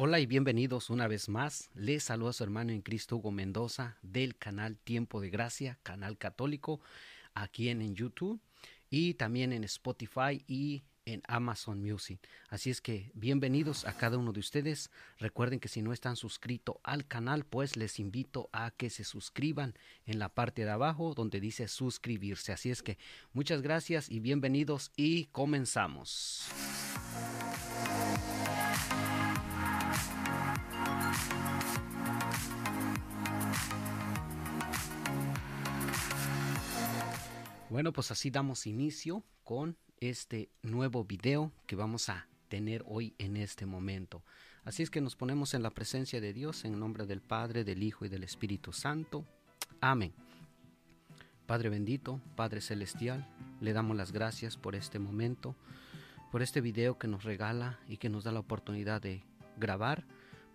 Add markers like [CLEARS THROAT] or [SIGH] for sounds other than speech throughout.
Hola y bienvenidos una vez más. Les saluda a su hermano en Cristo Hugo Mendoza del canal Tiempo de Gracia, canal católico, aquí en, en YouTube y también en Spotify y en Amazon Music. Así es que bienvenidos a cada uno de ustedes. Recuerden que si no están suscritos al canal, pues les invito a que se suscriban en la parte de abajo donde dice suscribirse. Así es que muchas gracias y bienvenidos y comenzamos. Bueno, pues así damos inicio con este nuevo video que vamos a tener hoy en este momento. Así es que nos ponemos en la presencia de Dios en nombre del Padre, del Hijo y del Espíritu Santo. Amén. Padre bendito, Padre celestial, le damos las gracias por este momento, por este video que nos regala y que nos da la oportunidad de grabar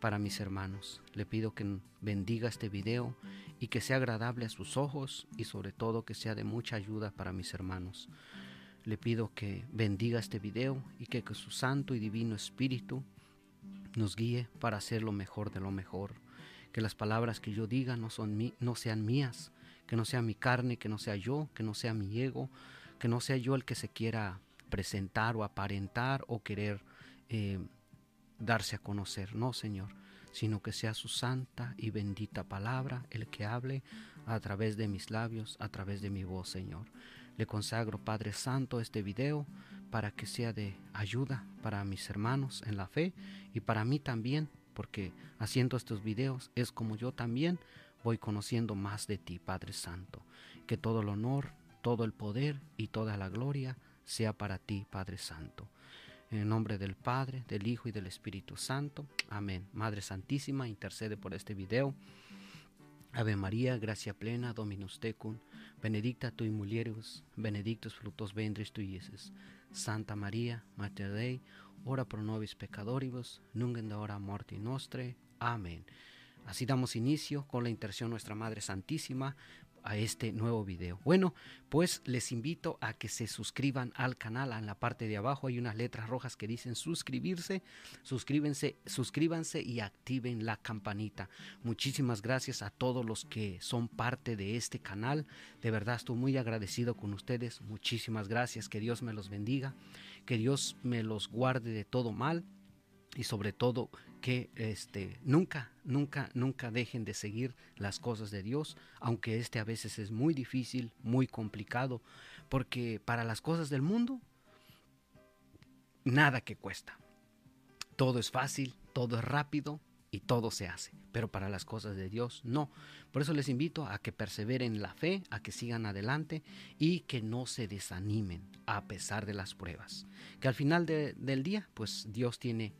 para mis hermanos. Le pido que bendiga este video y que sea agradable a sus ojos y sobre todo que sea de mucha ayuda para mis hermanos. Le pido que bendiga este video y que, su santo y divino espíritu nos guíe para hacer lo mejor de lo mejor. Que las palabras que yo diga no, son no sean mías, que no sea mi carne, que no sea yo, que no sea mi ego, que no sea yo el que se quiera presentar o aparentar o querer eh, darse a conocer. No, Señor, sino que sea su santa y bendita palabra el que hable a través de mis labios, a través de mi voz, Señor. Le consagro, Padre Santo, este video para que sea de ayuda para mis hermanos en la fe y para mí también, porque haciendo estos videos es como yo también voy conociendo más de ti, Padre Santo. Que todo el honor, todo el poder y toda la gloria sea para ti, Padre Santo. En el nombre del Padre, del Hijo y del Espíritu Santo. Amén. Madre Santísima, intercede por este video. Ave María, gracia plena, Dominus tecum benedicta tui mulieribus, benedictus fructus ventris tui, Iesus. Santa María, Mater Dei, ora pro nobis pecadoribus, nunc en hora morti nostre. Amén. Así damos inicio con la intercesión nuestra Madre Santísima a este nuevo video. Bueno, pues les invito a que se suscriban al canal. En la parte de abajo hay unas letras rojas que dicen suscribirse. Suscríbense, suscríbanse y activen la campanita. Muchísimas gracias a todos los que son parte de este canal. De verdad estoy muy agradecido con ustedes. Muchísimas gracias. Que Dios me los bendiga. Que Dios me los guarde de todo mal y sobre todo que este nunca nunca nunca dejen de seguir las cosas de Dios aunque este a veces es muy difícil muy complicado porque para las cosas del mundo nada que cuesta. Todo es fácil todo es rápido y todo se hace pero para las cosas de Dios no. Por eso les invito a que perseveren en la fe a que sigan adelante y que no se desanimen a pesar de las pruebas. Que al final del día pues Dios tiene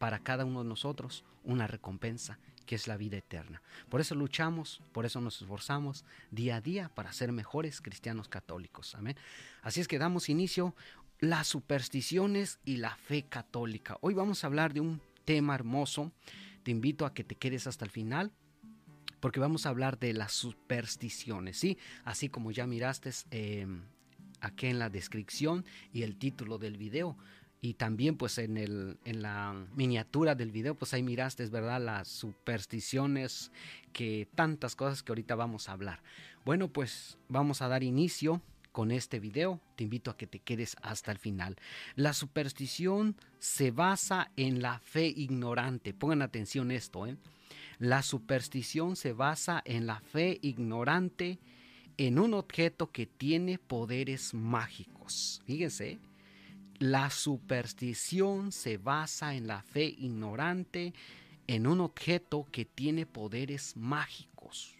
para cada uno de nosotros una recompensa que es la vida eterna. Por eso luchamos, por eso nos esforzamos día a día para ser mejores cristianos católicos. Amén. Así es que damos inicio las supersticiones y la fe católica. Hoy vamos a hablar de un tema hermoso. Te invito a que te quedes hasta el final porque vamos a hablar de las supersticiones, ¿sí? Así como ya miraste eh, aquí en la descripción y el título del video y también pues en, el, en la miniatura del video pues ahí miraste, es verdad, las supersticiones, que tantas cosas que ahorita vamos a hablar. Bueno pues vamos a dar inicio con este video, te invito a que te quedes hasta el final. La superstición se basa en la fe ignorante, pongan atención esto, ¿eh? La superstición se basa en la fe ignorante en un objeto que tiene poderes mágicos. Fíjense, la superstición se basa en la fe ignorante en un objeto que tiene poderes mágicos.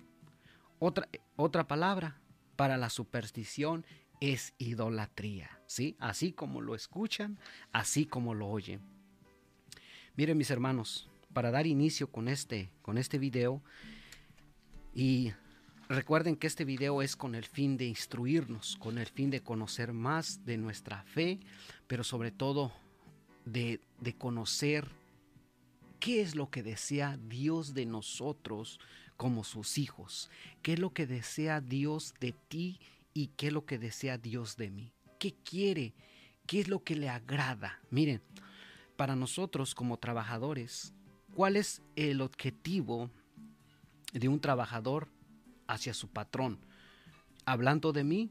Otra, otra palabra para la superstición es idolatría, ¿sí? Así como lo escuchan, así como lo oyen. Miren mis hermanos, para dar inicio con este, con este video y Recuerden que este video es con el fin de instruirnos, con el fin de conocer más de nuestra fe, pero sobre todo de, conocer qué es lo que desea Dios de nosotros como sus hijos, qué es lo que desea Dios de ti y qué es lo que desea Dios de mí, qué quiere, qué es lo que le agrada. Miren, para nosotros como trabajadores, ¿cuál es el objetivo de un trabajador hacia su patrón? Hablando de mí,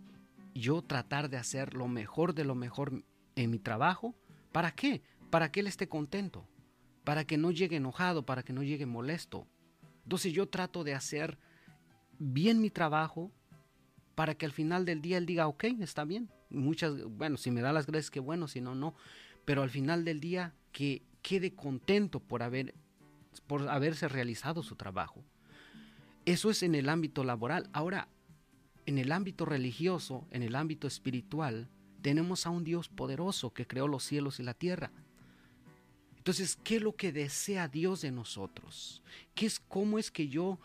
yo tratar de hacer lo mejor de lo mejor en mi trabajo. ¿Para qué? Para que él esté contento, para que no llegue enojado, para que no llegue molesto. Entonces yo trato de hacer bien mi trabajo para que al final del día él diga, ok, está bien. Muchas, bueno, si me da las gracias, qué bueno, si no, no. Pero al final del día que quede contento por, haber, por haberse realizado su trabajo. Eso es en el ámbito laboral. Ahora, en el ámbito religioso, en el ámbito espiritual, tenemos a un Dios poderoso que creó los cielos y la tierra. Entonces, ¿qué es lo que desea Dios de nosotros? ¿Qué es cómo es que yo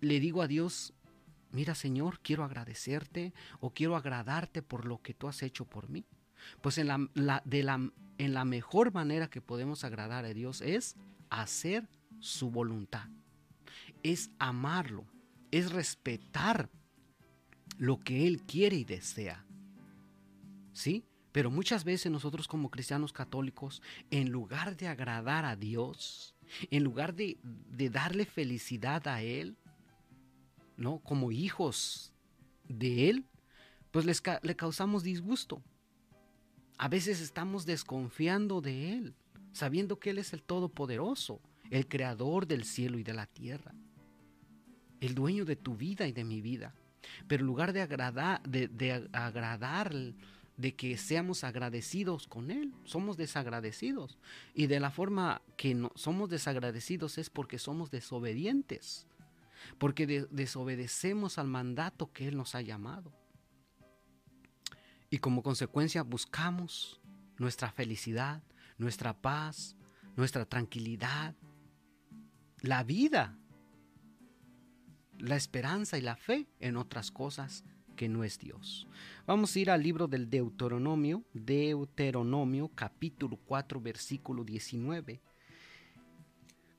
le digo a Dios, mira Señor, quiero agradecerte o quiero agradarte por lo que tú has hecho por mí? Pues en la, de la, en la mejor manera que podemos agradar a Dios es hacer su voluntad, es amarlo, es respetar lo que Él quiere y desea. ¿Sí? Pero muchas veces nosotros como cristianos católicos, en lugar de agradar a Dios, en lugar de, darle felicidad a Él, ¿no? Como hijos de Él, pues les, le causamos disgusto. A veces estamos desconfiando de Él, sabiendo que Él es el Todopoderoso, el Creador del cielo y de la tierra, el dueño de tu vida y de mi vida. Pero en lugar de agradar, de, agradar, de que seamos agradecidos con Él, somos desagradecidos. Y de la forma que no, somos desagradecidos es porque somos desobedientes, porque desobedecemos al mandato que Él nos ha llamado. Y como consecuencia buscamos nuestra felicidad, nuestra paz, nuestra tranquilidad, la vida la esperanza y la fe en otras cosas que no es Dios. Vamos a ir al libro del Deuteronomio, Deuteronomio capítulo 4 versículo 19.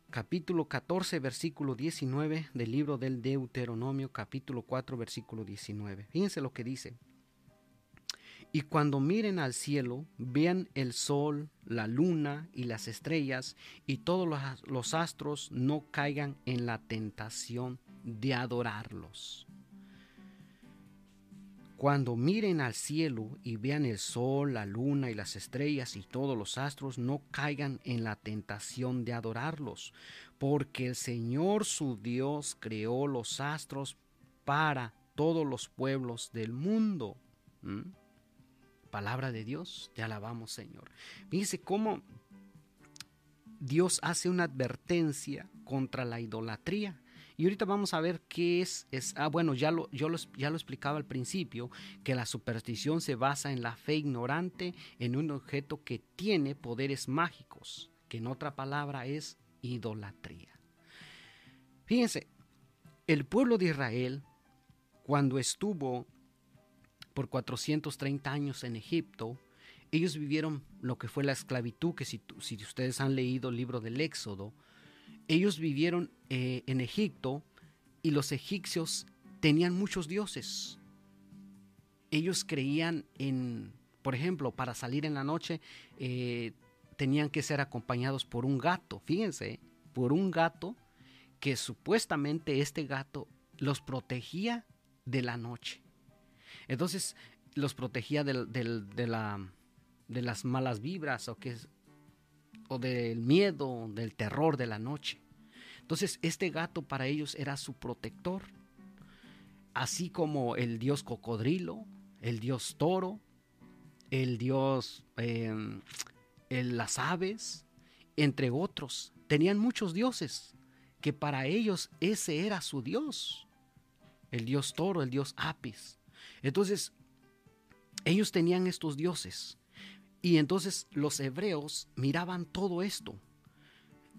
Capítulo 14 versículo 19 del libro del Deuteronomio capítulo 4 versículo 19. Fíjense lo que dice. Y cuando miren al cielo, vean el sol, la luna y las estrellas, y todos los, astros no caigan en la tentación de adorarlos. Cuando miren al cielo y vean el sol, la luna y las estrellas y todos los astros, no caigan en la tentación de adorarlos, porque el Señor su Dios creó los astros para todos los pueblos del mundo. ¿Mm? Palabra de Dios, te alabamos Señor. Fíjense cómo Dios hace una advertencia contra la idolatría. Y ahorita vamos a ver qué es, es ah, bueno, ya lo, yo ya lo explicaba al principio, que la superstición se basa en la fe ignorante en un objeto que tiene poderes mágicos, que en otra palabra es idolatría. Fíjense, el pueblo de Israel, cuando estuvo por 430 años en Egipto, ellos vivieron lo que fue la esclavitud, que si, si ustedes han leído el libro del Éxodo, ellos vivieron eh, en Egipto y los egipcios tenían muchos dioses. Ellos creían en, por ejemplo, para salir en la noche eh, tenían que ser acompañados por un gato, fíjense, por un gato que supuestamente este gato los protegía de la noche. Entonces los protegía de, la, de las malas vibras o que o del miedo, del terror de la noche. Entonces este gato para ellos era su protector, así como el dios cocodrilo, el dios toro, el dios em, las aves, entre otros. Tenían muchos dioses que para ellos ese era su dios. El dios toro, el dios apis. Entonces, ellos tenían estos dioses y entonces los hebreos miraban todo esto.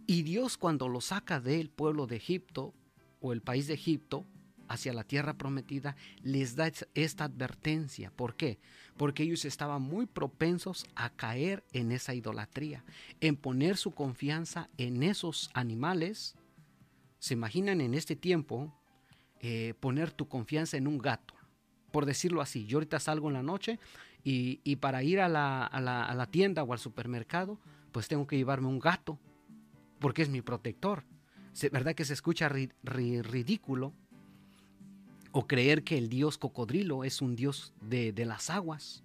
Y Dios cuando los saca del pueblo de Egipto o el país de Egipto hacia la tierra prometida, les da esta advertencia. ¿Por qué? Porque ellos estaban muy propensos a caer en esa idolatría, en poner su confianza en esos animales. ¿Se imaginan en este tiempo eh, poner tu confianza en un gato? Por decirlo así, yo ahorita salgo en la noche y, para ir a la, tienda o al supermercado, pues tengo que llevarme un gato. porque es mi protector. ¿Verdad que se escucha ridículo? O creer que el dios cocodrilo es un dios de, las aguas.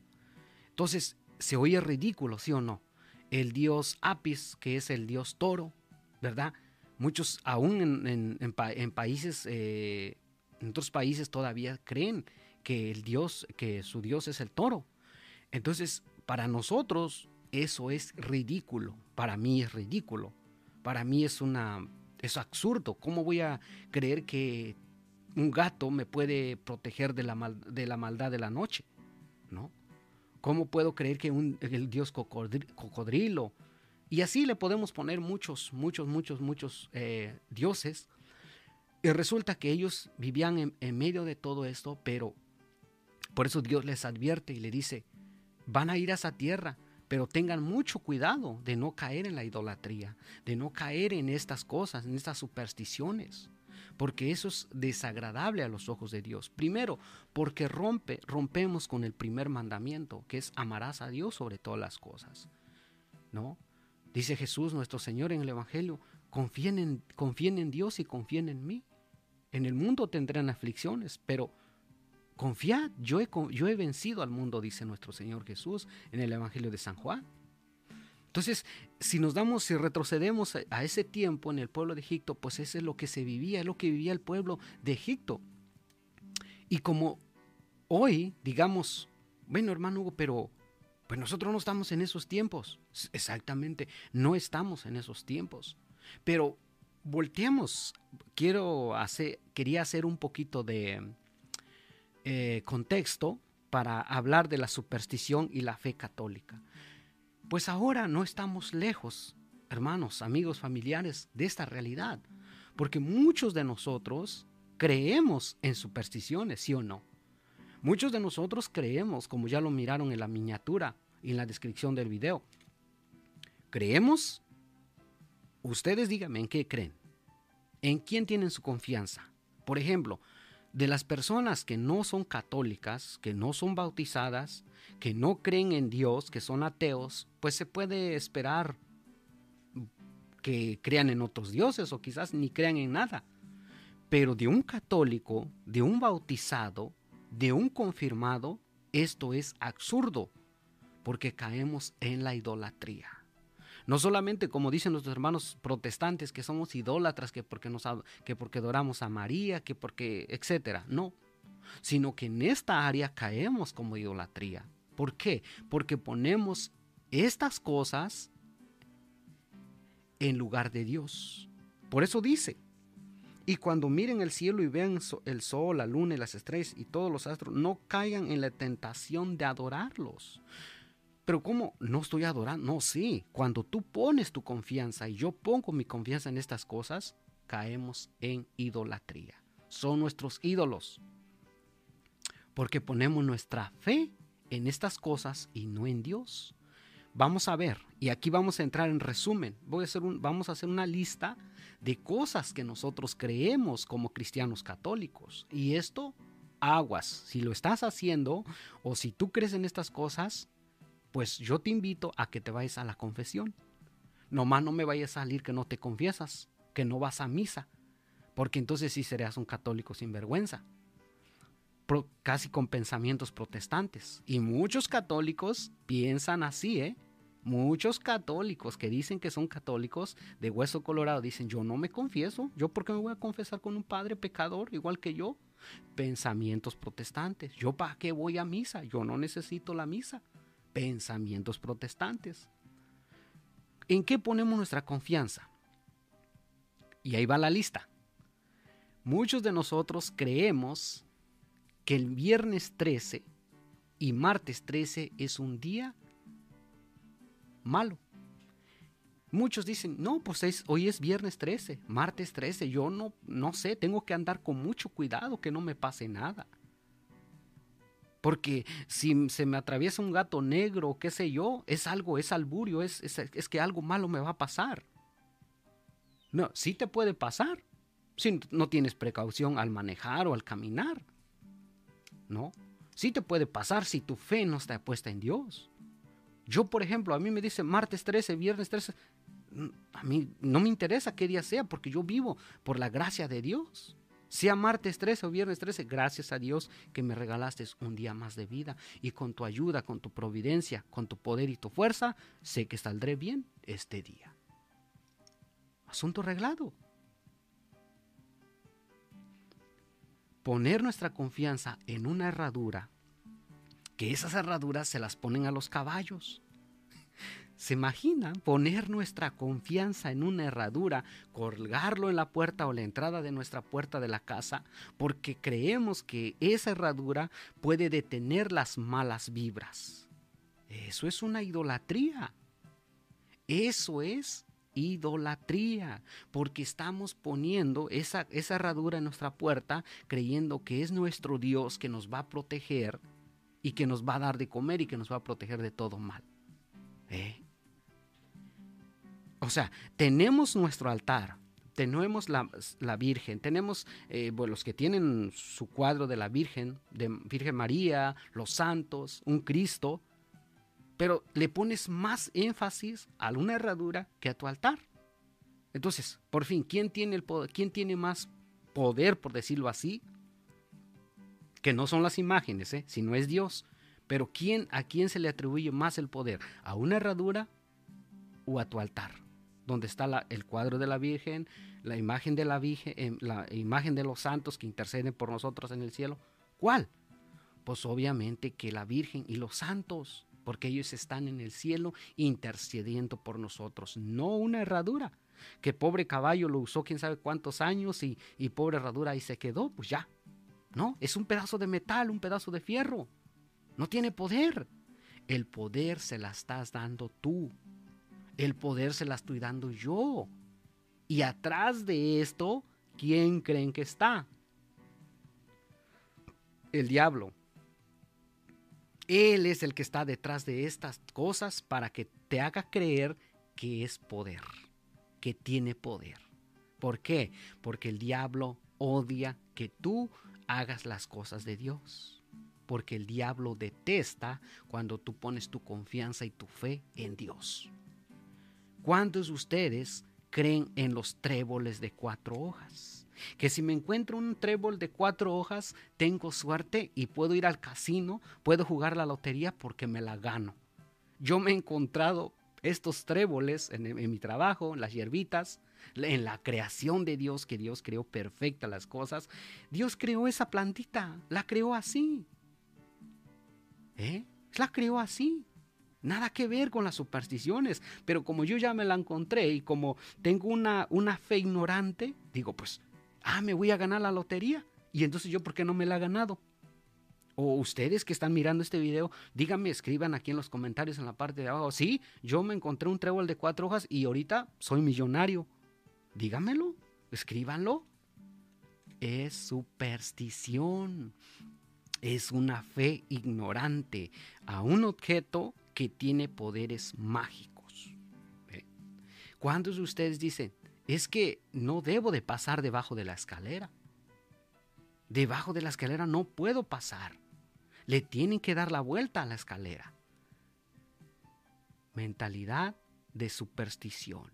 Entonces, se oye ridículo, ¿sí o no? El dios Apis, que es el dios toro, ¿verdad? Muchos, aún en, países, eh, en otros países todavía creen que el dios, que su dios es el toro. Entonces, para nosotros eso es ridículo. Para mí es ridículo. Para mí es una es absurdo. ¿Cómo voy a creer que un gato me puede proteger de la, de la maldad de la noche? ¿No? ¿Cómo puedo creer que un, el dios cocodrilo, y así le podemos poner muchos, muchos, muchos, muchos eh, dioses. Y resulta que ellos vivían en, en, medio de todo esto, pero por eso Dios les advierte y le dice, van a ir a esa tierra, pero tengan mucho cuidado de no caer en la idolatría, de no caer en estas cosas, en estas supersticiones, porque eso es desagradable a los ojos de Dios. Primero, porque rompe, rompemos con el primer mandamiento, que es amarás a Dios sobre todas las cosas. ¿No? Dice Jesús, nuestro Señor en el Evangelio, confíen en, confíen en Dios y confíen en mí. En el mundo tendrán aflicciones, pero Confiad, yo he, vencido al mundo, dice nuestro Señor Jesús en el Evangelio de San Juan. Entonces, si nos damos, si retrocedemos a ese tiempo en el pueblo de Egipto, pues eso es lo que se vivía, es lo que vivía el pueblo de Egipto. Y como hoy, digamos, bueno, hermano Hugo, pero pues nosotros no estamos en esos tiempos. Exactamente, no estamos en esos tiempos. Pero volteamos, quiero hacer, quería hacer un poquito de, eh, contexto para hablar de la superstición y la fe católica. Pues ahora no estamos lejos, hermanos, amigos, familiares, de esta realidad, porque muchos de nosotros creemos en supersticiones, ¿sí o no? Muchos de nosotros creemos, como ya lo miraron en la miniatura y en la descripción del video, creemos, ustedes díganme en qué creen, en quién tienen su confianza. Por ejemplo, de las personas que no son católicas, que no son bautizadas, que no creen en Dios, que son ateos, pues se puede esperar que crean en otros dioses o quizás ni crean en nada. Pero de un católico, de un bautizado, de un confirmado, esto es absurdo, porque caemos en la idolatría. No solamente como dicen nuestros hermanos protestantes que somos idólatras, que porque, nos, que porque adoramos a María, que porque, etcétera. No, sino que en esta área caemos como idolatría. ¿Por qué? Porque ponemos estas cosas en lugar de Dios. Por eso dice, y cuando miren el cielo y vean el sol, la luna y las estrellas y todos los astros, no caigan en la tentación de adorarlos. Pero ¿cómo? No estoy adorando. No, sí. Cuando tú pones tu confianza y yo pongo mi confianza en estas cosas, caemos en idolatría. Son nuestros ídolos. Porque ponemos nuestra fe en estas cosas y no en Dios. Vamos a ver, y aquí vamos a entrar en resumen. Voy a hacer un, vamos a hacer una lista de cosas que nosotros creemos como cristianos católicos. Y esto, aguas, si lo estás haciendo o si tú crees en estas cosas, pues yo te invito a que te vayas a la confesión. Nomás no me vayas a salir que no te confiesas, que no vas a misa, porque entonces sí serás un católico sin vergüenza, casi con pensamientos protestantes. Y muchos católicos piensan así, ¿eh? Muchos católicos que dicen que son católicos de hueso colorado dicen, yo no me confieso, yo por qué me voy a confesar con un padre pecador igual que yo. Pensamientos protestantes, yo para qué voy a misa, yo no necesito la misa pensamientos protestantes. ¿En qué ponemos nuestra confianza? Y ahí va la lista. Muchos de nosotros creemos que el viernes 13 y martes 13 es un día malo. Muchos dicen, no, pues hoy es viernes 13, martes 13, yo no, no sé, tengo que andar con mucho cuidado que no me pase nada. Porque si se me atraviesa un gato negro, qué sé yo, es algo, es alburio, es, es, que algo malo me va a pasar. No, sí te puede pasar si no tienes precaución al manejar o al caminar. ¿No? Sí te puede pasar si tu fe no está puesta en Dios. Yo, por ejemplo, a mí me dice martes 13, viernes 13, a mí no me interesa qué día sea, porque yo vivo por la gracia de Dios. Sea martes 13 o viernes 13, gracias a Dios que me regalaste un día más de vida y con tu ayuda, con tu providencia, con tu poder y tu fuerza, sé que saldré bien este día. Asunto arreglado. Poner nuestra confianza en una herradura, que esas herraduras se las ponen a los caballos ¿Se imaginan poner nuestra confianza en una herradura, colgarlo en la puerta o la entrada de nuestra puerta de la casa, porque creemos que esa herradura puede detener las malas vibras? Eso es una idolatría. Eso es idolatría, porque estamos poniendo esa, herradura en nuestra puerta creyendo que es nuestro Dios que nos va a proteger y que nos va a dar de comer y que nos va a proteger de todo mal. ¿Eh? O sea, tenemos nuestro altar, tenemos la, Virgen, tenemos eh, los que tienen su cuadro de la Virgen, de Virgen María, los santos, un Cristo, pero le pones más énfasis a una herradura que a tu altar. Entonces, por fin, ¿quién tiene, el poder, quién tiene más poder, por decirlo así? Que no son las imágenes, ¿eh? si no es Dios. Pero ¿quién, ¿a quién se le atribuye más el poder? ¿A una herradura o a tu altar? Donde está el cuadro de la Virgen, la imagen de la Virgen, em, la imagen de los santos que interceden por nosotros en el cielo. ¿Cuál? Pues obviamente que la Virgen y los santos, porque ellos están en el cielo intercediendo por nosotros, no una herradura. Que pobre caballo lo usó quién sabe cuántos años y, y pobre herradura ahí se quedó, pues ya. No, es un pedazo de metal, un pedazo de fierro. No tiene poder. El poder se la estás dando tú, el poder se la estoy dando yo. Y atrás de esto, ¿quién creen que está? El diablo. Él es el que está detrás de estas cosas para que te haga creer que es poder, que tiene poder. ¿Por qué? Porque el diablo odia que tú hagas las cosas de Dios. Porque el diablo detesta cuando tú pones tu confianza y tu fe en Dios. ¿Cuántos de ustedes creen en los tréboles de cuatro hojas? Que si me encuentro un trébol de cuatro hojas, tengo suerte y puedo ir al casino, puedo jugar la lotería porque me la gano. Yo me he encontrado estos tréboles en, mi trabajo, en las hierbitas, en la creación de Dios, que Dios creó perfecta las cosas. Dios creó esa plantita, la creó así. ¿Eh? La creó así. Nada que ver con las supersticiones, pero como yo ya me la encontré y como tengo una, una fe ignorante, digo, pues, ah, me voy a ganar la lotería. Y entonces yo, ¿por qué no me la he ganado? O ustedes que están mirando este video, díganme, escriban aquí en los comentarios en la parte de abajo, sí, yo me encontré un trébol de cuatro hojas y ahorita soy millonario. Díganmelo, escríbanlo. Es superstición. Es una fe ignorante a un objeto que tiene poderes mágicos. ¿Cuántos de ustedes dicen, es que no debo de pasar debajo de la escalera? Debajo de la escalera no puedo pasar. Le tienen que dar la vuelta a la escalera. Mentalidad de superstición.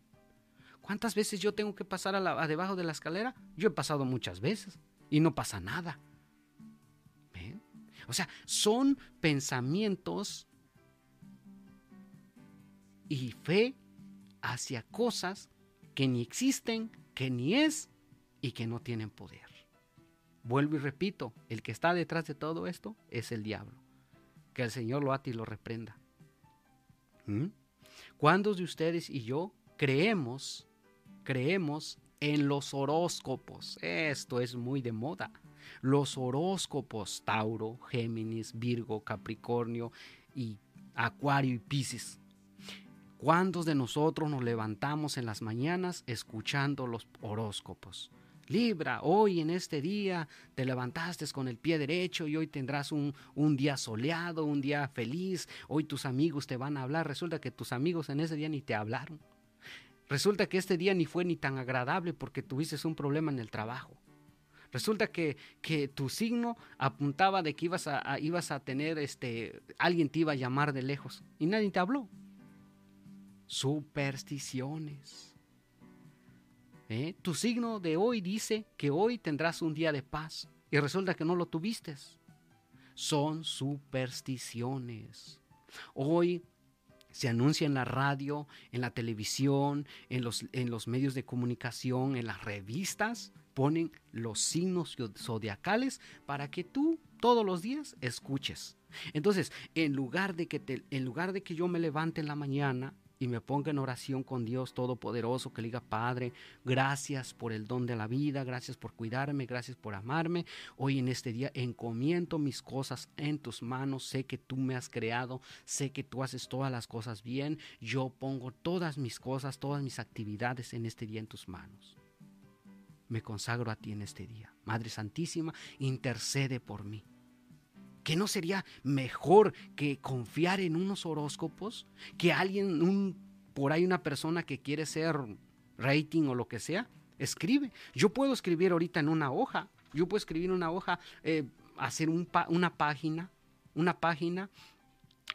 ¿Cuántas veces yo tengo que pasar debajo de la escalera? Yo he pasado muchas veces y no pasa nada. O sea, son pensamientos y fe hacia cosas que ni existen, que ni es y que no tienen poder. Vuelvo y repito, el que está detrás de todo esto es el diablo. Que el Señor lo ate y lo reprenda. ¿Mm? ¿Cuántos de ustedes y yo creemos, creemos en los horóscopos? Esto es muy de moda. Los horóscopos, Tauro, Géminis, Virgo, Capricornio y Acuario y Piscis. ¿Cuántos de nosotros nos levantamos en las mañanas escuchando los horóscopos? Libra, hoy en este día te levantaste con el pie derecho y hoy tendrás un, un, día soleado, un día feliz. Hoy tus amigos te van a hablar. Resulta que tus amigos en ese día ni te hablaron. Resulta que este día ni fue ni tan agradable porque tuviste un problema en el trabajo. Resulta que, que tu signo apuntaba de que ibas a, ibas a tener, este, alguien te iba a llamar de lejos y nadie te habló. Supersticiones. ¿Eh? Tu signo de hoy dice que hoy tendrás un día de paz y resulta que no lo tuviste. Son supersticiones. Hoy se anuncia en la radio, en la televisión, en los, en los medios de comunicación, en las revistas, ponen los signos zodiacales para que tú todos los días escuches. Entonces, en lugar de que te, en lugar de que yo me levante en la mañana y me ponga en oración con Dios Todopoderoso, que le diga, Padre, gracias por el don de la vida, gracias por cuidarme, gracias por amarme. Hoy en este día encomiendo mis cosas en tus manos, sé que tú me has creado, sé que tú haces todas las cosas bien, yo pongo todas mis cosas, todas mis actividades en este día en tus manos. Me consagro a ti en este día. Madre Santísima, intercede por mí. ¿Que no sería mejor que confiar en unos horóscopos? Que alguien, un, por ahí una persona que quiere ser rating o lo que sea, escribe. Yo puedo escribir ahorita en una hoja. Yo puedo escribir en una hoja, eh, hacer una página, una página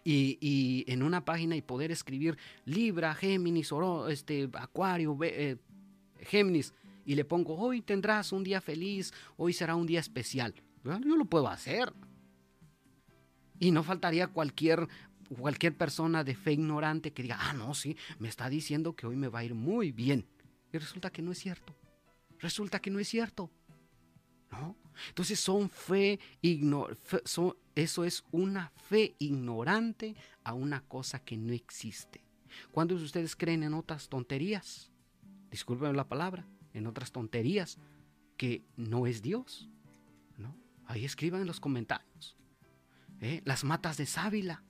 y, en una página y poder escribir Libra, Géminis, este, Acuario, eh, Géminis, y le pongo, hoy tendrás un día feliz, hoy será un día especial. Yo lo puedo hacer. Y no faltaría cualquier, cualquier persona de fe ignorante que diga, ah, no, sí, me está diciendo que hoy me va a ir muy bien. Y resulta que no es cierto. Resulta que no es cierto. ¿No? Entonces son fe, son, eso es una fe ignorante a una cosa que no existe. ¿Cuántos de ustedes creen en otras tonterías? Disculpen la palabra, en otras tonterías que no es Dios. ¿No? Ahí escriban en los comentarios. ¿Eh? Las matas de sábila.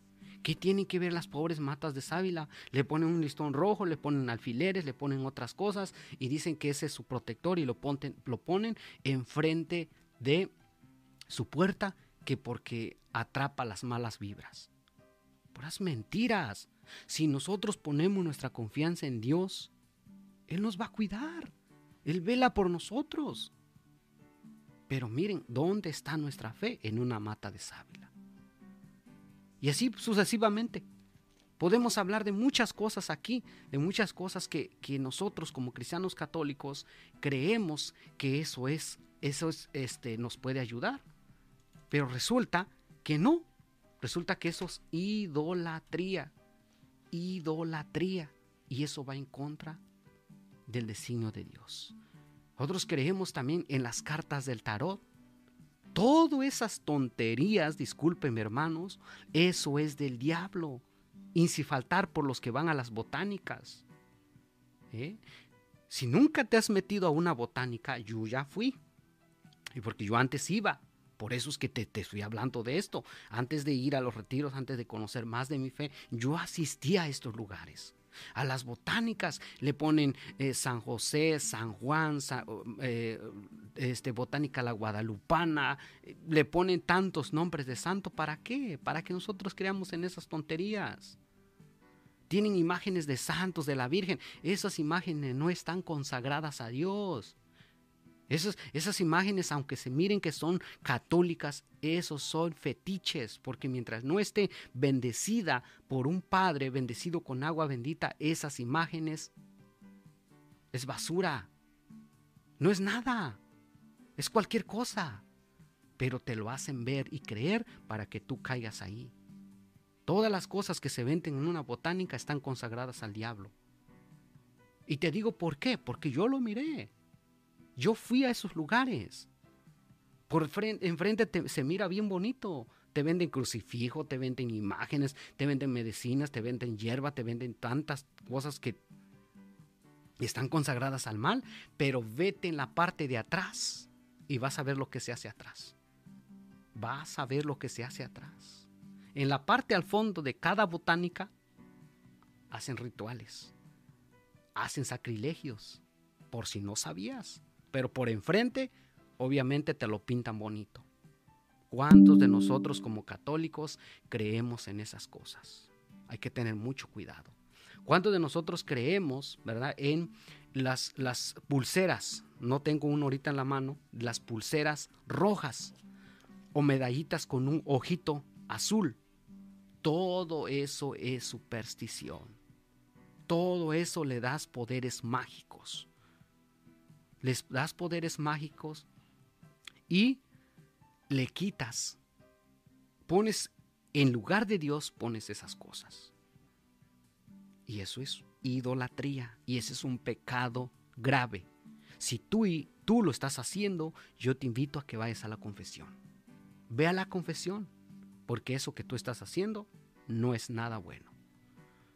¿Qué tienen que ver las pobres matas de sábila? Le ponen un listón rojo, le ponen alfileres, le ponen otras cosas y dicen que ese es su protector y lo, lo ponen enfrente de su puerta que porque atrapa las malas vibras. Puras mentiras. Si nosotros ponemos nuestra confianza en Dios, Él nos va a cuidar. Él vela por nosotros. Pero miren, ¿dónde está nuestra fe? En una mata de sábila. Y así sucesivamente. Podemos hablar de muchas cosas aquí, de muchas cosas que, nosotros como cristianos católicos creemos que eso es, eso es, este, nos puede ayudar. Pero resulta que no. Resulta que eso es idolatría. Idolatría. Y eso va en contra del designio de Dios. Nosotros creemos también en las cartas del tarot. Todas esas tonterías, discúlpenme hermanos, eso es del diablo. Y sin faltar por los que van a las botánicas. ¿Eh? Si nunca te has metido a una botánica, yo ya fui. Y porque yo antes iba. Por eso es que te, te, estoy hablando de esto. Antes de ir a los retiros, antes de conocer más de mi fe, yo asistía a estos lugares. A las botánicas le ponen eh, San José, San Juan, eh, este, Botánica la Guadalupana, le ponen tantos nombres de santo. ¿Para qué? Para que nosotros creamos en esas tonterías. Tienen imágenes de santos, de la Virgen. Esas imágenes no están consagradas a Dios. Esas, imágenes, aunque se miren que son católicas, esos son fetiches, porque mientras no esté bendecida por un padre, bendecido con agua bendita, esas imágenes es basura. No es nada. Es cualquier cosa. Pero te lo hacen ver y creer para que tú caigas ahí. Todas las cosas que se venden en una botánica están consagradas al diablo. Y te digo por qué, porque yo lo miré. Yo fui a esos lugares. Por enfrente se mira bien bonito. Te venden crucifijo, te venden imágenes, te venden medicinas, te venden hierba, te venden tantas cosas que están consagradas al mal, pero vete en la parte de atrás y vas a ver lo que se hace atrás. Vas a ver lo que se hace atrás. En la parte al fondo de cada botánica hacen rituales, hacen sacrilegios, por si no sabías pero por enfrente obviamente te lo pintan bonito. ¿Cuántos de nosotros como católicos creemos en esas cosas? Hay que tener mucho cuidado. ¿Cuántos de nosotros creemos, verdad, en las, las pulseras? No tengo uno ahorita en la mano, las pulseras rojas o medallitas con un ojito azul. Todo eso es superstición. todo eso le das poderes mágicos. Les das poderes mágicos y le quitas. Pones, en lugar de Dios, pones esas cosas. Y eso es idolatría. Y ese es un pecado grave. Si tú y tú lo estás haciendo, yo te invito a que vayas a la confesión. Ve a la confesión, porque eso que tú estás haciendo no es nada bueno.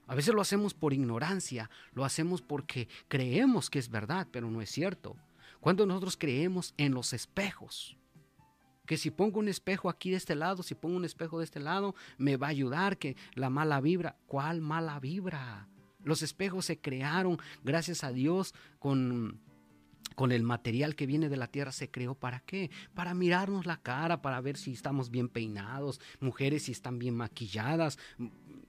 A veces lo hacemos por ignorancia, lo hacemos porque creemos que es verdad, pero no es cierto. Cuando nosotros creemos en los espejos, que si pongo un espejo aquí de este lado, si pongo un espejo de este lado, me va a ayudar que la mala vibra, ¿cuál mala vibra? Los espejos se crearon, gracias a Dios, con, con el material que viene de la tierra. ¿Se creó para qué? Para mirarnos la cara, para ver si estamos bien peinados, mujeres si están bien maquilladas,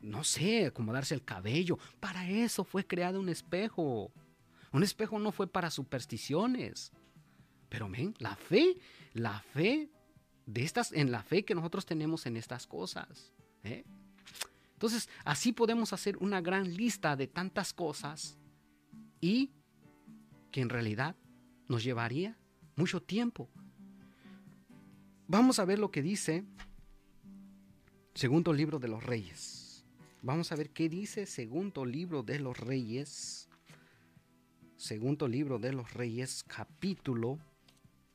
no sé, acomodarse el cabello. Para eso fue creado un espejo. Un espejo no fue para supersticiones. Pero ven, la fe, la fe de estas, en la fe que nosotros tenemos en estas cosas. ¿eh? Entonces, así podemos hacer una gran lista de tantas cosas y que en realidad nos llevaría mucho tiempo. Vamos a ver lo que dice segundo libro de los reyes. Vamos a ver qué dice segundo libro de los reyes. Segundo libro de los reyes, capítulo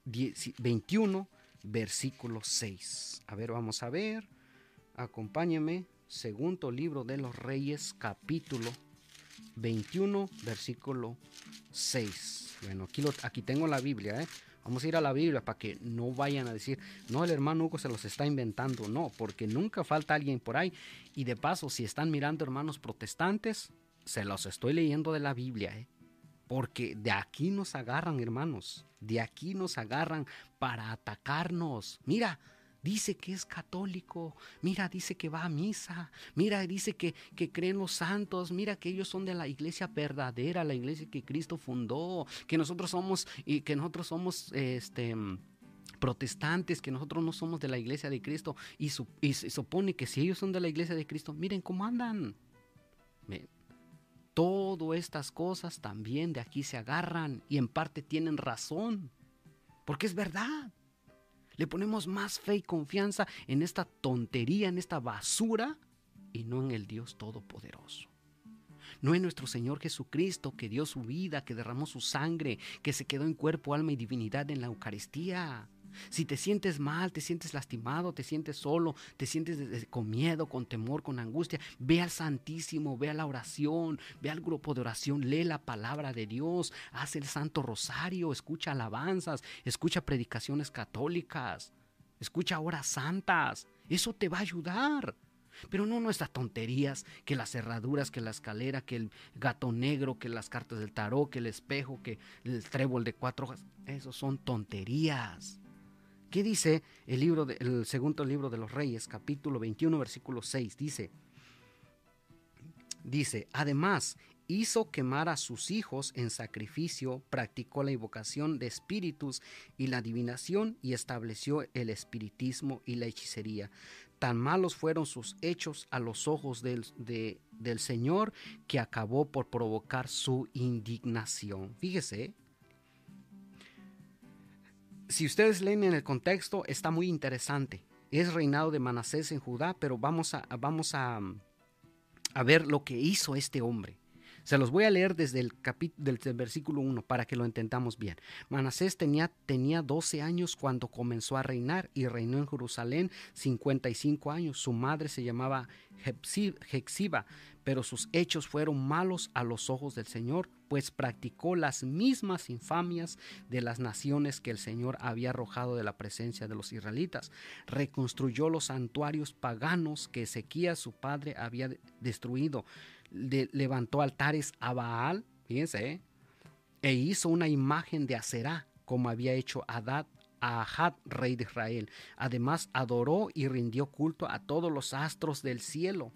21, versículo 6. A ver, vamos a ver. Acompáñame segundo libro de los Reyes, capítulo 21, versículo 6. Bueno, aquí, lo, aquí tengo la Biblia, ¿eh? Vamos a ir a la Biblia para que no vayan a decir, no, el hermano Hugo se los está inventando. No, porque nunca falta alguien por ahí. Y de paso, si están mirando hermanos protestantes, se los estoy leyendo de la Biblia, ¿eh? Porque de aquí nos agarran, hermanos. De aquí nos agarran para atacarnos. Mira, dice que es católico, mira, dice que va a misa, mira, dice que, que creen los santos, mira que ellos son de la iglesia verdadera, la iglesia que Cristo fundó, que nosotros somos y que nosotros somos este protestantes, que nosotros no somos de la iglesia de Cristo y, se supone que si ellos son de la iglesia de Cristo, miren cómo andan. Todas estas cosas también de aquí se agarran y en parte tienen razón, porque es verdad. Le ponemos más fe y confianza en esta tontería, en esta basura, y no en el Dios Todopoderoso. No en nuestro Señor Jesucristo que dio su vida, que derramó su sangre, que se quedó en cuerpo, alma y divinidad en la Eucaristía. Si te sientes mal, te sientes lastimado, te sientes solo, te sientes con miedo, con temor, con angustia, ve al Santísimo, ve a la oración, ve al grupo de oración, lee la palabra de Dios, haz el Santo Rosario, escucha alabanzas, escucha predicaciones católicas, escucha horas santas. Eso te va a ayudar. Pero no nuestras tonterías, que las cerraduras, que la escalera, que el gato negro, que las cartas del tarot, que el espejo, que el trébol de cuatro hojas. Eso son tonterías. ¿Qué dice el, libro el segundo libro de los Reyes, capítulo 21, versículo 6? Dice, dice, además hizo quemar a sus hijos en sacrificio, practicó la invocación de espíritus y la adivinación y estableció el espiritismo y la hechicería. Tan malos fueron sus hechos a los ojos del, del Señor que acabó por provocar su indignación. Fíjese, si ustedes leen en el contexto, está muy interesante. Es reinado de Manasés en Judá, pero vamos a, vamos a, a ver lo que hizo este hombre. Se los voy a leer desde el, del, versículo 1 para que lo entendamos bien. Manasés tenía, tenía 12 años cuando comenzó a reinar y reinó en Jerusalén 55 años. Su madre se llamaba Hexiba, pero sus hechos fueron malos a los ojos del Señor, pues practicó las mismas infamias de las naciones que el Señor había arrojado de la presencia de los israelitas. Reconstruyó los santuarios paganos que Ezequías su padre había destruido levantó altares a Baal, fíjense, ¿eh? e hizo una imagen de Aserá, como había hecho Adad a Ahad, rey de Israel. Además, adoró y rindió culto a todos los astros del cielo.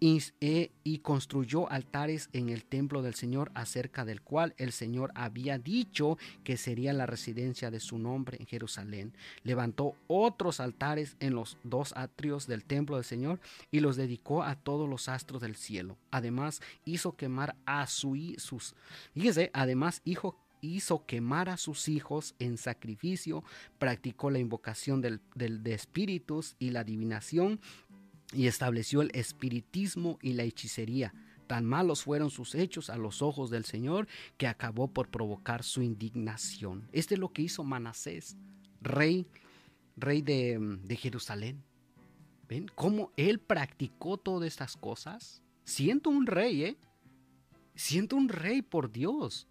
E, y, construyó altares en el templo del Señor, acerca del cual el Señor había dicho que sería la residencia de su nombre en Jerusalén. Levantó otros altares en los dos atrios del templo del Señor y los dedicó a todos los astros del cielo. Además hizo quemar a su, sus, fíjese, además hizo quemar a sus hijos en sacrificio, practicó la invocación del, de espíritus y la adivinación, y estableció el espiritismo y la hechicería. Tan malos fueron sus hechos a los ojos del Señor que acabó por provocar su indignación. Este es lo que hizo Manasés, rey, rey de, Jerusalén. ¿Ven cómo él practicó todas estas cosas? Siendo un rey, ¿eh? Siendo un rey por Dios.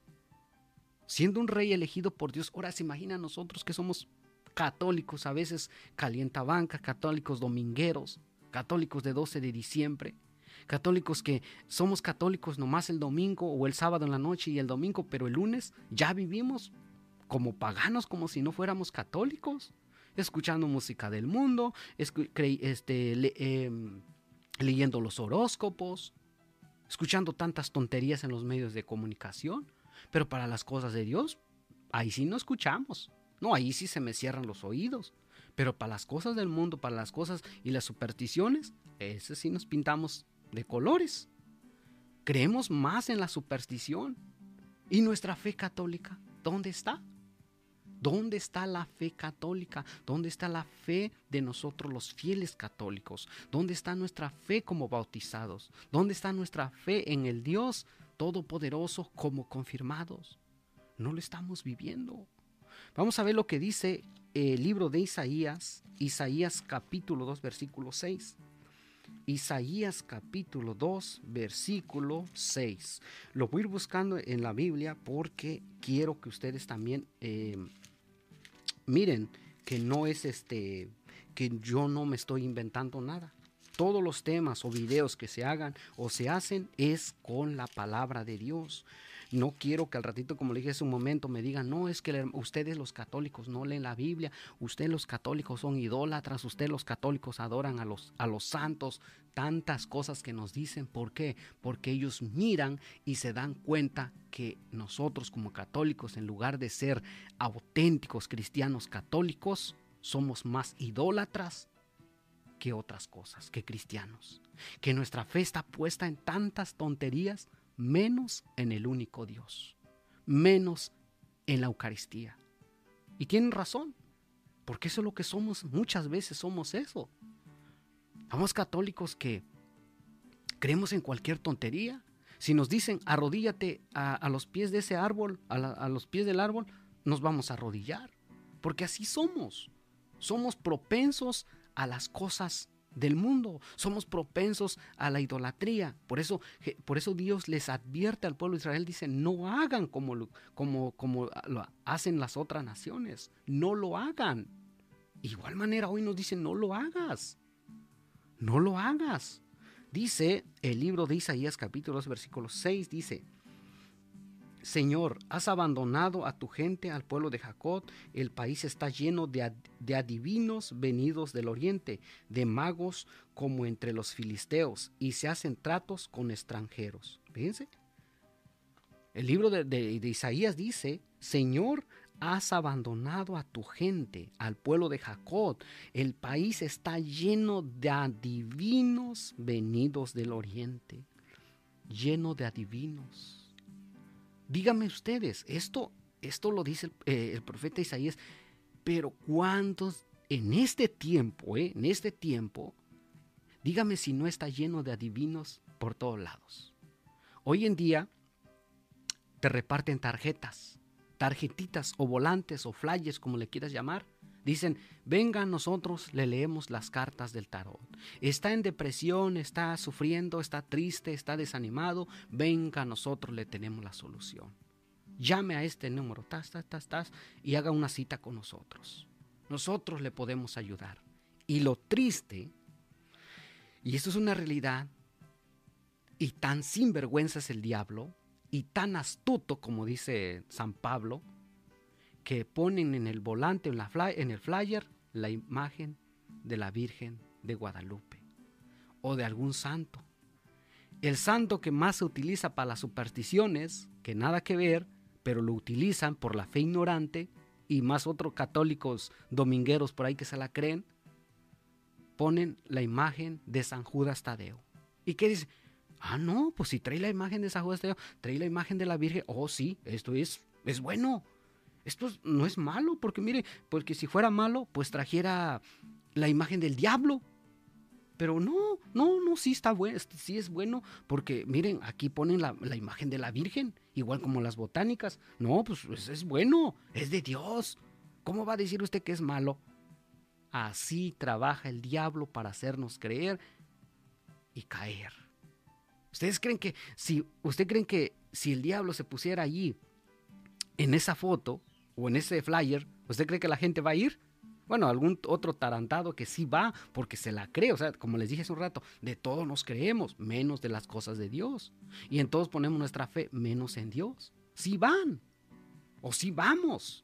Siendo un rey elegido por Dios. Ahora se imagina nosotros que somos católicos, a veces calientabanca, católicos domingueros católicos de 12 de diciembre, católicos que somos católicos nomás el domingo o el sábado en la noche y el domingo, pero el lunes ya vivimos como paganos, como si no fuéramos católicos, escuchando música del mundo, este, em, leyendo los horóscopos, escuchando tantas tonterías en los medios de comunicación, pero para las cosas de Dios, ahí sí no escuchamos. No, ahí sí se me cierran los oídos. Pero para las cosas del mundo, para las cosas y las supersticiones, ese sí nos pintamos de colores. Creemos más en la superstición. ¿Y nuestra fe católica? ¿Dónde está? ¿Dónde está la fe católica? ¿Dónde está la fe de nosotros los fieles católicos? ¿Dónde está nuestra fe como bautizados? ¿Dónde está nuestra fe en el Dios Todopoderoso como confirmados? No lo estamos viviendo. Vamos a ver lo que dice el libro de Isaías, Isaías capítulo 2, versículo 6. Isaías capítulo 2, versículo 6. Lo voy a ir buscando en la Biblia porque quiero que ustedes también eh, miren que no es este, que yo no me estoy inventando nada. Todos los temas o videos que se hagan o se hacen es con la palabra de Dios. No quiero que al ratito, como le dije hace un momento, me digan, no, es que ustedes los católicos no leen la Biblia, ustedes los católicos son idólatras, ustedes los católicos adoran a los, a los santos, tantas cosas que nos dicen. ¿Por qué? Porque ellos miran y se dan cuenta que nosotros como católicos, en lugar de ser auténticos cristianos católicos, somos más idólatras que otras cosas, que cristianos. Que nuestra fe está puesta en tantas tonterías menos en el único Dios, menos en la Eucaristía. Y tienen razón, porque eso es lo que somos, muchas veces somos eso. Somos católicos que creemos en cualquier tontería. Si nos dicen arrodíllate a, los pies de ese árbol, a, a los pies del árbol, nos vamos a arrodillar, porque así somos. Somos propensos a las cosas del mundo. Somos propensos a la idolatría. Por eso, por eso Dios les advierte al pueblo de Israel, dice, no hagan como, como, como lo hacen las otras naciones. No lo hagan. Igual manera hoy nos dice, no lo hagas. No lo hagas. Dice el libro de Isaías capítulo 2 versículo 6, dice, Señor, has abandonado a tu gente, al pueblo de Jacob. El país está lleno de, adivinos venidos del oriente, de magos como entre los filisteos, y se hacen tratos con extranjeros. Fíjense. El libro de, de Isaías dice, Señor, has abandonado a tu gente, al pueblo de Jacob. El país está lleno de adivinos venidos del oriente. Lleno de adivinos Díganme ustedes, esto, esto lo dice eh, el, profeta Isaías, pero ¿cuántos en este tiempo, eh, en este tiempo, dígame si no está lleno de adivinos por todos lados? Hoy en día te reparten tarjetas, tarjetitas o volantes o flyers, como le quieras llamar, Dicen, venga nosotros le leemos las cartas del tarot. Está en depresión, está sufriendo, está triste, está desanimado, venga nosotros le tenemos la solución. Llame a este número, tas, tas, tas, tas, y haga una cita con nosotros. Nosotros le podemos ayudar. Y lo triste, y esto es una realidad, y tan sinvergüenza es el diablo, y tan astuto como dice San Pablo, que ponen en el volante, en, la en el flyer, la imagen de la Virgen de Guadalupe o de algún santo. el santo que más se utiliza para las supersticiones, que nada que ver, pero lo utilizan por la fe ignorante, y más otros católicos domingueros por ahí que se la creen, ponen la imagen de San Judas Tadeo. ¿Y qué dice? Ah, no, pues si trae la imagen de San Judas Tadeo, trae la imagen de la Virgen. Oh, sí, esto es, es bueno. Esto no es malo, porque mire, porque si fuera malo, pues trajera la imagen del diablo. Pero no, no, no, sí está bueno, sí es bueno, porque miren, aquí ponen la, imagen de la Virgen, igual como las botánicas. No, pues es bueno, es de Dios. ¿Cómo va a decir usted que es malo? Así trabaja el diablo para hacernos creer y caer. ¿Ustedes creen que si usted creen que si el diablo se pusiera allí en esa foto o en ese flyer, usted cree que la gente va a ir? Bueno, algún otro tarantado que sí va porque se la cree. O sea, como les dije hace un rato, de todo nos creemos, menos de las cosas de Dios. Y en todos ponemos nuestra fe, menos en Dios. Sí van. O sí vamos.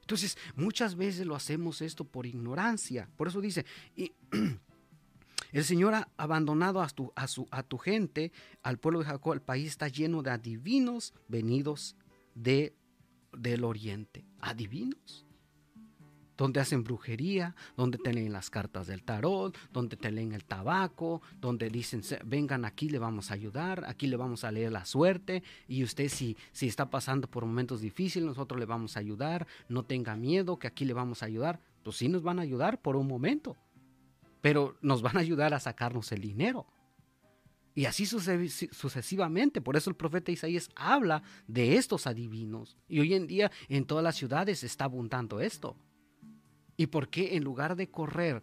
Entonces, muchas veces lo hacemos esto por ignorancia. Por eso dice, y, [CLEARS THROAT] el Señor ha abandonado a tu, a, su, a tu gente, al pueblo de Jacob, el país está lleno de adivinos venidos de, del oriente. Adivinos donde hacen brujería, donde te leen las cartas del tarot, donde te leen el tabaco, donde dicen, vengan aquí, le vamos a ayudar, aquí le vamos a leer la suerte, y usted si, si está pasando por momentos difíciles, nosotros le vamos a ayudar, no tenga miedo, que aquí le vamos a ayudar. Pues sí nos van a ayudar por un momento, pero nos van a ayudar a sacarnos el dinero. Y así sucesivamente. Por eso el profeta Isaías habla de estos adivinos. Y hoy en día en todas las ciudades está abundando esto. ¿Y por qué en lugar de correr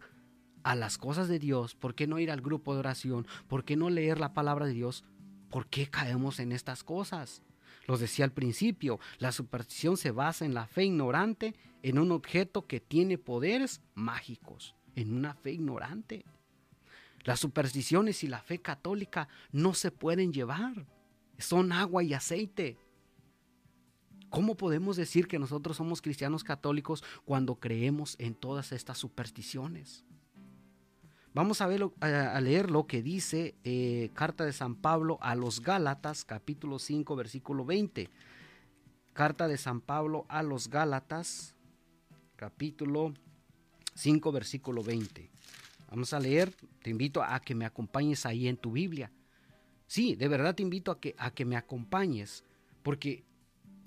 a las cosas de Dios, por qué no ir al grupo de oración, por qué no leer la palabra de Dios, por qué caemos en estas cosas? Los decía al principio, la superstición se basa en la fe ignorante en un objeto que tiene poderes mágicos, en una fe ignorante. Las supersticiones y la fe católica no se pueden llevar, son agua y aceite. ¿Cómo podemos decir que nosotros somos cristianos católicos cuando creemos en todas estas supersticiones? Vamos a, a leer lo que dice eh, Carta de San Pablo a los Gálatas, capítulo 5, versículo 20. Carta de San Pablo a los Gálatas, capítulo 5, versículo 20. Vamos a leer, te invito a que me acompañes ahí en tu Biblia. Sí, de verdad te invito a que, a que me acompañes, porque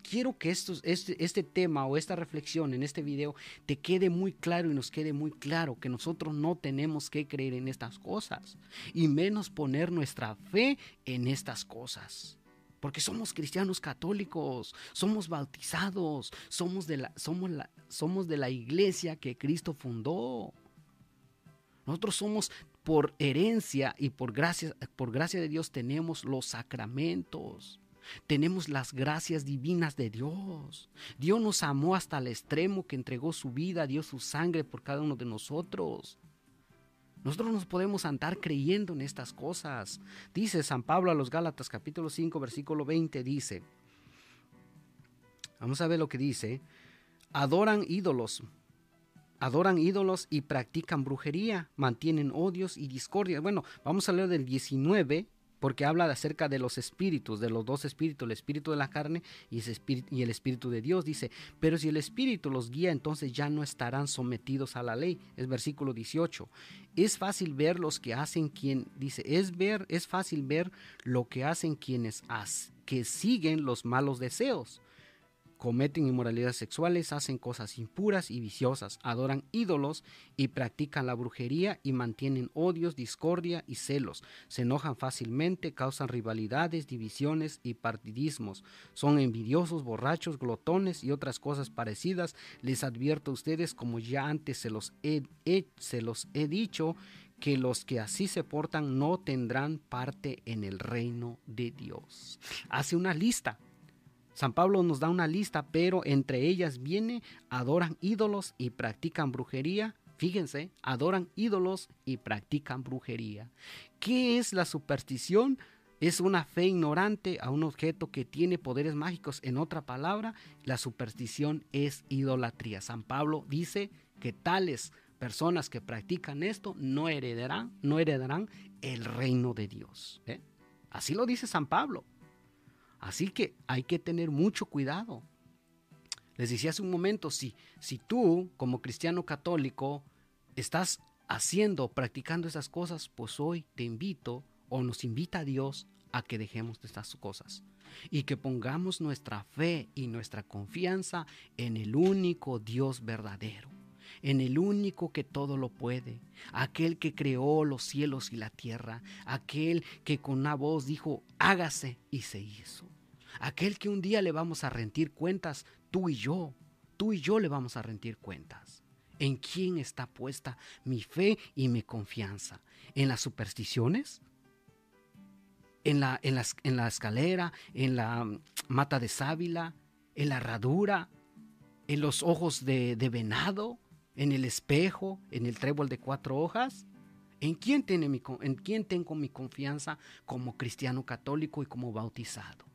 quiero que estos, este, este tema o esta reflexión en este video te quede muy claro y nos quede muy claro que nosotros no tenemos que creer en estas cosas y menos poner nuestra fe en estas cosas. Porque somos cristianos católicos, somos bautizados, somos de la, somos la, somos de la iglesia que Cristo fundó. Nosotros somos por herencia y por gracia, por gracia de Dios tenemos los sacramentos. Tenemos las gracias divinas de Dios. Dios nos amó hasta el extremo que entregó su vida, dio su sangre por cada uno de nosotros. Nosotros nos podemos andar creyendo en estas cosas. Dice San Pablo a los Gálatas capítulo 5 versículo 20, dice, vamos a ver lo que dice, adoran ídolos, adoran ídolos y practican brujería, mantienen odios y discordia. Bueno, vamos a leer del 19 porque habla acerca de los espíritus, de los dos espíritus, el espíritu de la carne y, el espíritu de Dios. Dice, pero si el espíritu los guía, entonces ya no estarán sometidos a la ley. Es versículo 18. Es fácil ver los que hacen quien, dice, es ver, es fácil ver lo que hacen quienes que siguen los malos deseos cometen inmoralidades sexuales, hacen cosas impuras y viciosas, adoran ídolos y practican la brujería y mantienen odios, discordia y celos. Se enojan fácilmente, causan rivalidades, divisiones y partidismos. Son envidiosos, borrachos, glotones y otras cosas parecidas. Les advierto a ustedes, como ya antes se los he, se los he dicho, que los que así se portan no tendrán parte en el reino de Dios. Hace una lista San Pablo nos da una lista, pero entre ellas viene, adoran ídolos y practican brujería. Fíjense, adoran ídolos y practican brujería. ¿Qué es la superstición? Es una fe ignorante a un objeto que tiene poderes mágicos. En otra palabra, la superstición es idolatría. San Pablo dice que tales personas que practican esto no heredarán, no heredarán el reino de Dios. ¿eh? Así lo dice San Pablo. Así que hay que tener mucho cuidado. Les decía hace un momento, si, si tú como cristiano católico estás haciendo, practicando esas cosas, pues hoy te invito o nos invita Dios a que dejemos de estas cosas y que pongamos nuestra fe y nuestra confianza en el único Dios verdadero, en el único que todo lo puede, aquel que creó los cielos y la tierra, aquel que con una voz dijo, hágase y se hizo, aquel que un día le vamos a rendir cuentas, tú y yo, tú y yo le vamos a rendir cuentas. ¿En quién está puesta mi fe y mi confianza? ¿En las supersticiones? en la, en, en la escalera, en la mm, mata de sábila, en la herradura, en los ojos de, venado, en el espejo, en el trébol de cuatro hojas. ¿En quién, tiene mi, ¿En quién tengo mi confianza como cristiano católico y como bautizado?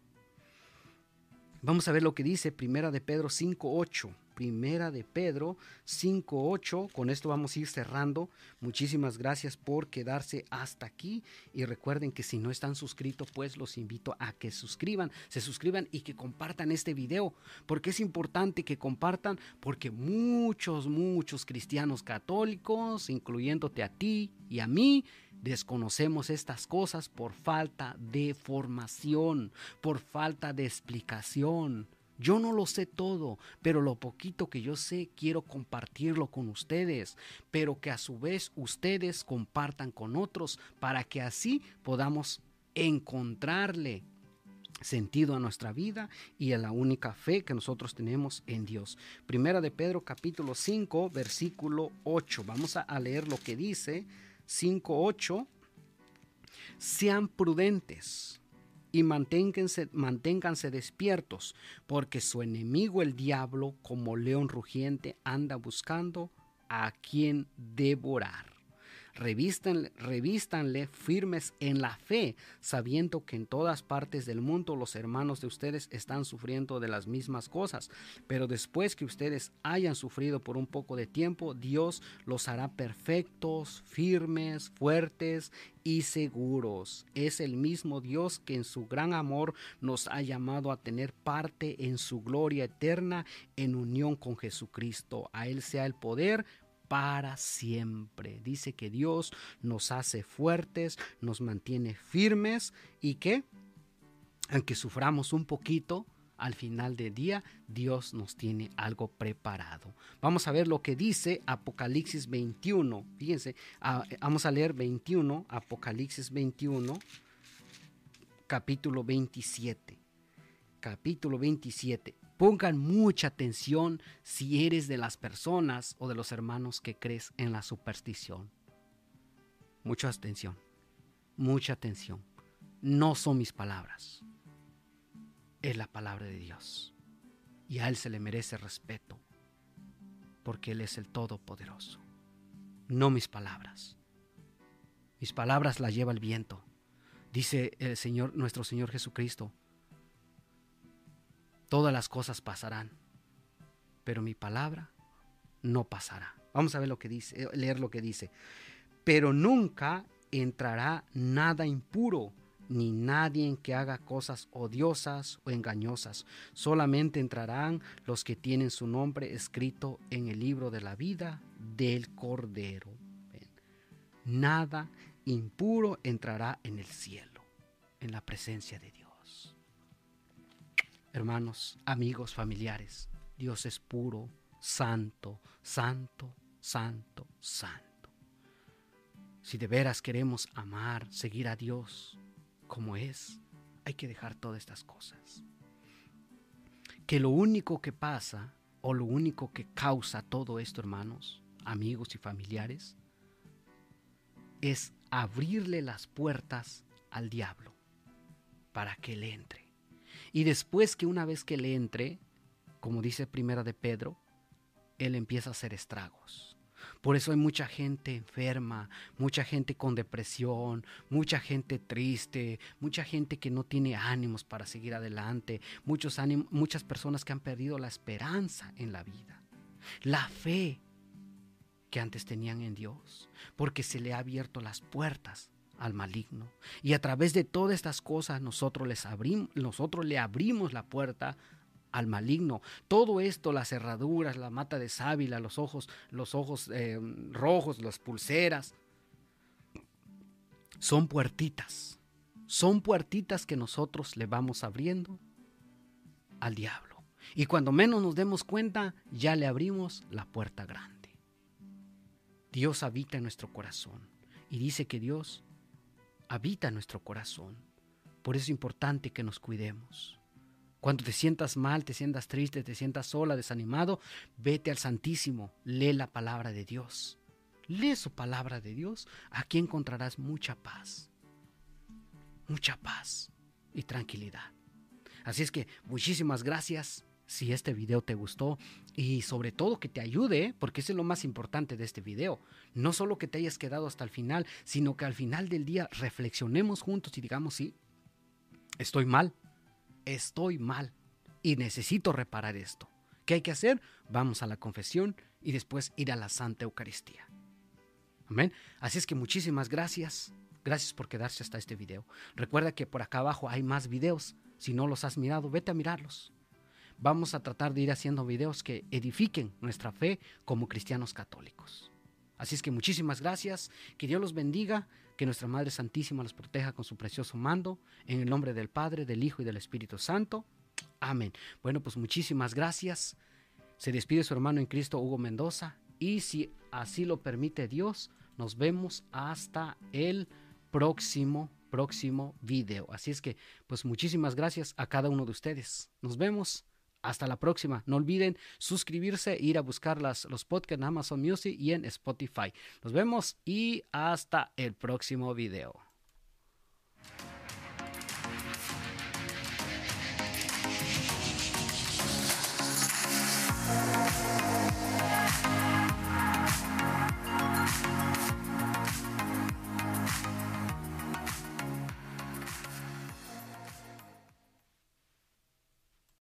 Vamos a ver lo que dice Primera de Pedro 5.8. Primera de Pedro 5.8. Con esto vamos a ir cerrando. Muchísimas gracias por quedarse hasta aquí. Y recuerden que si no están suscritos, pues los invito a que suscriban, se suscriban y que compartan este video. Porque es importante que compartan, porque muchos, muchos cristianos católicos, incluyéndote a ti y a mí, desconocemos estas cosas por falta de formación, por falta de explicación. Yo no lo sé todo, pero lo poquito que yo sé quiero compartirlo con ustedes, pero que a su vez ustedes compartan con otros para que así podamos encontrarle sentido a nuestra vida y a la única fe que nosotros tenemos en Dios. Primera de Pedro capítulo 5 versículo 8. Vamos a leer lo que dice 5.8. Sean prudentes y manténganse, manténganse despiertos, porque su enemigo el diablo, como león rugiente, anda buscando a quien devorar. Revístanle, firmes en la fe, sabiendo que en todas partes del mundo los hermanos de ustedes están sufriendo de las mismas cosas. Pero después que ustedes hayan sufrido por un poco de tiempo, Dios los hará perfectos, firmes, fuertes y seguros. Es el mismo Dios que en su gran amor nos ha llamado a tener parte en su gloria eterna en unión con Jesucristo. A Él sea el poder para siempre. Dice que Dios nos hace fuertes, nos mantiene firmes y que, aunque suframos un poquito, al final del día Dios nos tiene algo preparado. Vamos a ver lo que dice Apocalipsis 21. Fíjense, ah, vamos a leer 21, Apocalipsis 21, capítulo 27. Capítulo 27. Pongan mucha atención si eres de las personas o de los hermanos que crees en la superstición. Mucha atención, mucha atención. No son mis palabras, es la palabra de Dios. Y a Él se le merece respeto, porque Él es el Todopoderoso. No mis palabras. Mis palabras las lleva el viento. Dice el Señor, nuestro Señor Jesucristo, Todas las cosas pasarán, pero mi palabra no pasará. Vamos a ver lo que dice, eh, leer lo que dice. Pero nunca entrará nada impuro, ni nadie que haga cosas odiosas o engañosas. Solamente entrarán los que tienen su nombre escrito en el libro de la vida del Cordero. Nada impuro entrará en el cielo, en la presencia de Dios hermanos, amigos, familiares. Dios es puro, santo, santo, santo, santo. Si de veras queremos amar, seguir a Dios como es, hay que dejar todas estas cosas. Que lo único que pasa o lo único que causa todo esto, hermanos, amigos y familiares, es abrirle las puertas al diablo para que él entre. Y después que una vez que le entre, como dice Primera de Pedro, él empieza a hacer estragos. Por eso hay mucha gente enferma, mucha gente con depresión, mucha gente triste, mucha gente que no tiene ánimos para seguir adelante, muchos muchas personas que han perdido la esperanza en la vida, la fe que antes tenían en Dios, porque se le ha abierto las puertas al maligno. Y a través de todas estas cosas nosotros, les abrimos, nosotros le abrimos la puerta al maligno. Todo esto, las cerraduras, la mata de sábila, los ojos, los ojos eh, rojos, las pulseras, son puertitas. Son puertitas que nosotros le vamos abriendo al diablo. Y cuando menos nos demos cuenta, ya le abrimos la puerta grande. Dios habita en nuestro corazón. Y dice que Dios habita nuestro corazón. Por eso es importante que nos cuidemos. Cuando te sientas mal, te sientas triste, te sientas sola, desanimado, vete al Santísimo, lee la palabra de Dios. Lee su palabra de Dios, aquí encontrarás mucha paz. Mucha paz y tranquilidad. Así es que muchísimas gracias si este video te gustó y sobre todo que te ayude, porque eso es lo más importante de este video. No solo que te hayas quedado hasta el final, sino que al final del día reflexionemos juntos y digamos, sí, estoy mal, estoy mal y necesito reparar esto. ¿Qué hay que hacer? Vamos a la confesión y después ir a la Santa Eucaristía. Amén. Así es que muchísimas gracias. Gracias por quedarse hasta este video. Recuerda que por acá abajo hay más videos. Si no los has mirado, vete a mirarlos. Vamos a tratar de ir haciendo videos que edifiquen nuestra fe como cristianos católicos. Así es que muchísimas gracias. Que Dios los bendiga. Que nuestra Madre Santísima los proteja con su precioso mando. En el nombre del Padre, del Hijo y del Espíritu Santo. Amén. Bueno, pues muchísimas gracias. Se despide su hermano en Cristo, Hugo Mendoza. Y si así lo permite Dios, nos vemos hasta el próximo, próximo video. Así es que, pues muchísimas gracias a cada uno de ustedes. Nos vemos. Hasta la próxima. No olviden suscribirse, ir a buscar los podcasts en Amazon Music y en Spotify. Nos vemos y hasta el próximo video.